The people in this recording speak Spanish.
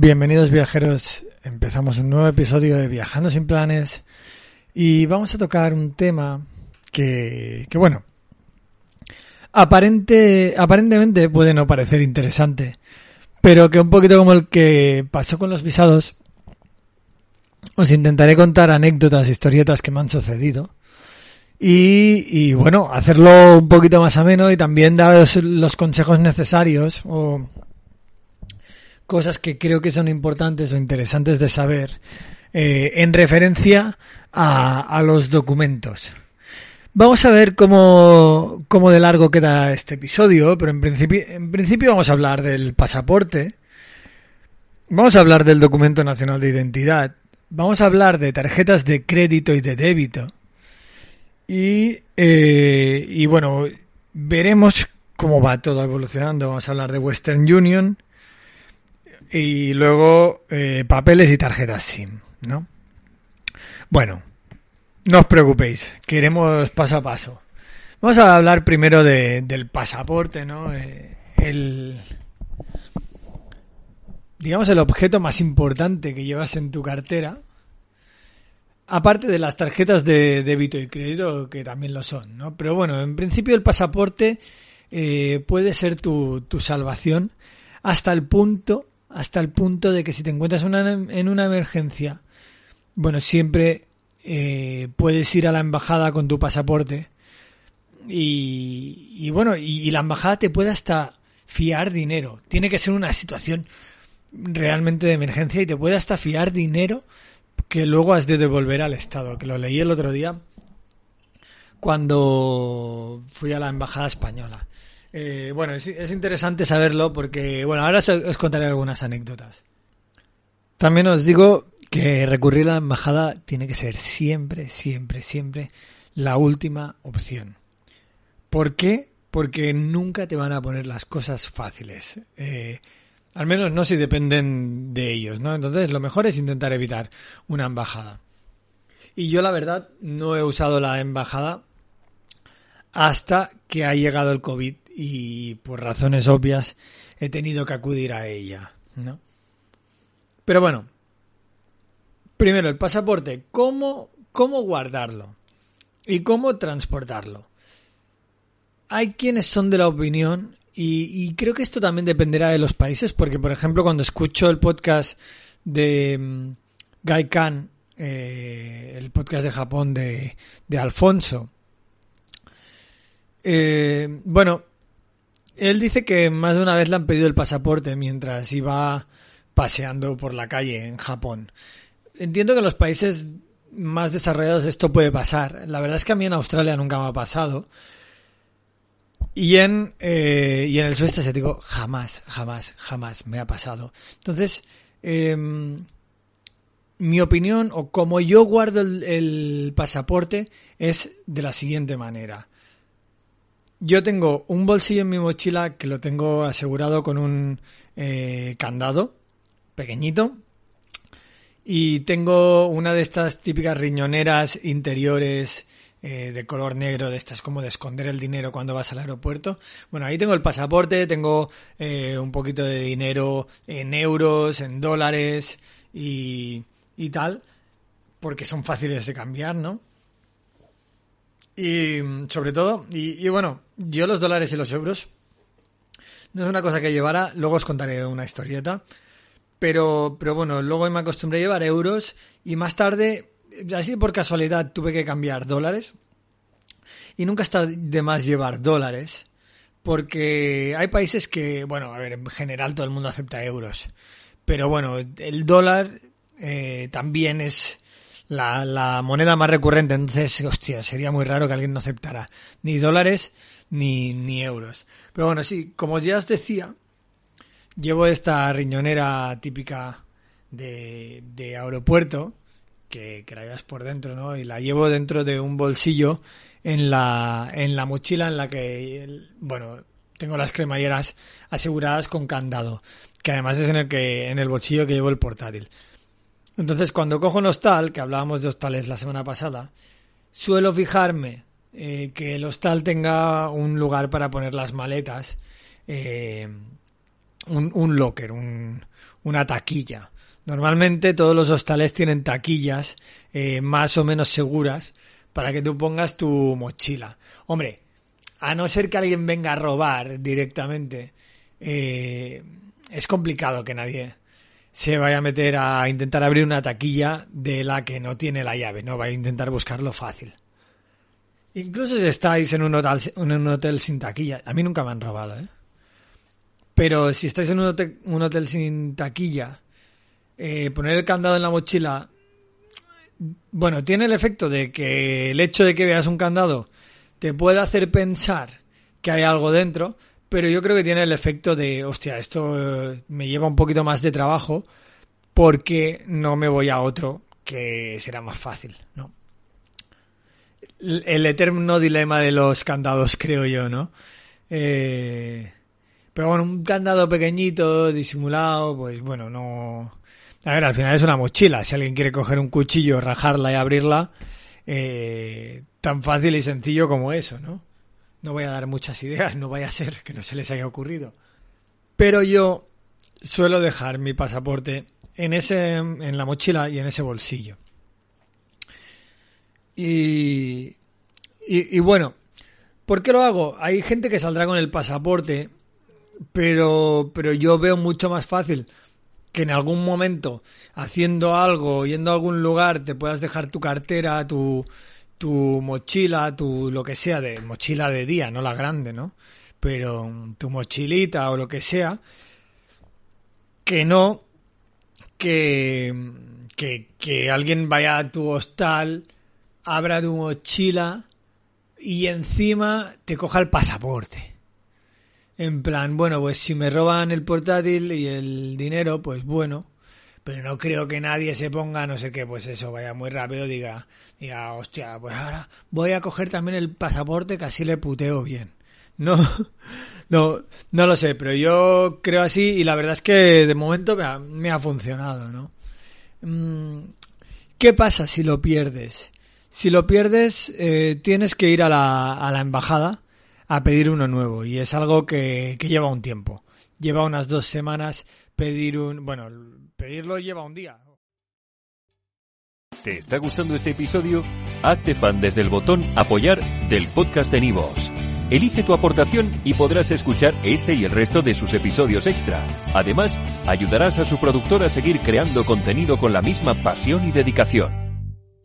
Bienvenidos viajeros, empezamos un nuevo episodio de Viajando sin planes. Y vamos a tocar un tema que, que bueno, aparente, aparentemente puede no parecer interesante, pero que un poquito como el que pasó con los visados, os intentaré contar anécdotas, historietas que me han sucedido. Y, bueno, hacerlo un poquito más ameno y también daros los consejos necesarios o cosas que creo que son importantes o interesantes de saber eh, en referencia a los documentos. Vamos a ver cómo, cómo de largo queda este episodio, pero en principio, en principio vamos a hablar del pasaporte, vamos a hablar del documento nacional de identidad, vamos a hablar de tarjetas de crédito y de débito y, eh, y bueno, veremos cómo va todo evolucionando. Vamos a hablar de Western Union y luego eh, papeles y tarjetas SIM, ¿no? Bueno, no os preocupéis, que iremos paso a paso. Vamos a hablar primero de, del pasaporte, ¿no? Eh, el, digamos, el objeto más importante que llevas en tu cartera, aparte de las tarjetas de débito y crédito, que también lo son, ¿no? Pero bueno, en principio el pasaporte eh, puede ser tu, tu salvación hasta el punto, hasta el punto de que si te encuentras una- en una emergencia, bueno, siempre eh, puedes ir a la embajada con tu pasaporte y, bueno, y, la embajada te puede hasta fiar dinero. Tiene que ser una situación realmente de emergencia y te puede hasta fiar dinero que luego has de devolver al Estado, que lo leí el otro día cuando fui a la embajada española. Eh, bueno, es, es interesante saberlo porque, bueno, ahora os contaré algunas anécdotas. También os digo que recurrir a la embajada tiene que ser siempre, siempre, siempre la última opción. ¿Por qué? Porque nunca te van a poner las cosas fáciles. Eh, al menos no si dependen de ellos, ¿no? Entonces lo mejor es intentar evitar una embajada. Y yo la verdad no he usado la embajada hasta que ha llegado el COVID y por razones obvias he tenido que acudir a ella, ¿no? Pero bueno, primero el pasaporte, ¿cómo, cómo guardarlo? ¿Y cómo transportarlo? Hay quienes son de la opinión y, creo que esto también dependerá de los países, porque por ejemplo cuando escucho el podcast de mm, Guy Khan, eh, el podcast de Japón de, de Alfonso, eh, bueno, él dice que más de una vez le han pedido el pasaporte mientras iba paseando por la calle en Japón. Entiendo que en los países más desarrollados esto puede pasar. La verdad es que a mí en Australia nunca me ha pasado. Y en, eh, y en el sudeste asiático jamás, jamás, jamás me ha pasado. Entonces, em, mi opinión o como yo guardo el, pasaporte es de la siguiente manera. Yo tengo un bolsillo en mi mochila que lo tengo asegurado con un eh, candado pequeñito y tengo una de estas típicas riñoneras interiores eh, de color negro, de estas como de esconder el dinero cuando vas al aeropuerto. Bueno, ahí tengo el pasaporte, tengo eh, un poquito de dinero en euros, en dólares y, y tal, porque son fáciles de cambiar, ¿no? Y sobre todo, y, y bueno, yo los dólares y los euros no es una cosa que llevara, luego os contaré una historieta, pero, pero bueno, luego me acostumbré a llevar euros y más tarde, así por casualidad, tuve que cambiar dólares. Y nunca está de más llevar dólares, porque hay países que, bueno, a ver, en general todo el mundo acepta euros, pero bueno, el dólar eh, también es la, la moneda más recurrente, entonces, hostia, sería muy raro que alguien no aceptara ni dólares ni, ni euros. Pero bueno, sí, como ya os decía, llevo esta riñonera típica de, de aeropuerto, que, que la llevas por dentro, ¿no? Y la llevo dentro de un bolsillo en la, en la mochila en la que, bueno, tengo las cremalleras aseguradas con candado, que además es en el que, en el bolsillo que llevo el portátil. Entonces, cuando cojo un hostal, que hablábamos de hostales la semana pasada, suelo fijarme eh, que el hostal tenga un lugar para poner las maletas, eh, un, un locker, un, una taquilla. Normalmente todos los hostales tienen taquillas eh, más o menos seguras para que tú pongas tu mochila. Hombre, a no ser que alguien venga a robar directamente, eh, es complicado que nadie se vaya a meter a intentar abrir una taquilla de la que no tiene la llave, no va a intentar buscarlo fácil. Incluso si estáis en un hotel, en un hotel sin taquilla, a mí nunca me han robado, ¿eh? Pero si estáis en un hotel, sin taquilla, eh, poner el candado en la mochila, bueno, tiene el efecto de que el hecho de que veas un candado te puede hacer pensar que hay algo dentro, pero yo creo que tiene el efecto de, hostia, esto eh, me lleva un poquito más de trabajo porque no me voy a otro que será más fácil, ¿no? El eterno dilema de los candados, creo yo, ¿no? Eh, pero bueno, un candado pequeñito, disimulado, pues bueno, no... A ver, al final es una mochila. Si alguien quiere coger un cuchillo, rajarla y abrirla, eh, tan fácil y sencillo como eso, ¿no? No voy a dar muchas ideas, no vaya a ser que no se les haya ocurrido. Pero yo suelo dejar mi pasaporte en ese, en la mochila y en ese bolsillo. Y, y, y bueno, ¿por qué lo hago? Hay gente que saldrá con el pasaporte, pero, pero yo veo mucho más fácil que en algún momento haciendo algo, yendo a algún lugar, te puedas dejar tu cartera, tu, tu mochila, tu lo que sea de mochila de día, no la grande, ¿no? Pero tu mochilita o lo que sea, que no que, que, que alguien vaya a tu hostal, abra tu mochila y encima te coja el pasaporte. En plan, bueno, pues si me roban el portátil y el dinero, pues bueno, pero no creo que nadie se ponga, no sé qué, pues eso, vaya muy rápido, diga, diga, hostia, pues ahora voy a coger también el pasaporte que así le puteo bien. No, no, no lo sé, pero yo creo así y la verdad es que de momento me ha, funcionado, ¿no? Mm, ¿Qué pasa si lo pierdes? Si lo pierdes, eh, tienes que ir a la, a la embajada a pedir uno nuevo y es algo que, que lleva un tiempo. Lleva unas dos semanas pedir un... Bueno, pedirlo lleva un día. ¿Te está gustando este episodio? Hazte fan desde el botón Apoyar del podcast de Nivos. Elige tu aportación y podrás escuchar este y el resto de sus episodios extra. Además, ayudarás a su productor a seguir creando contenido con la misma pasión y dedicación.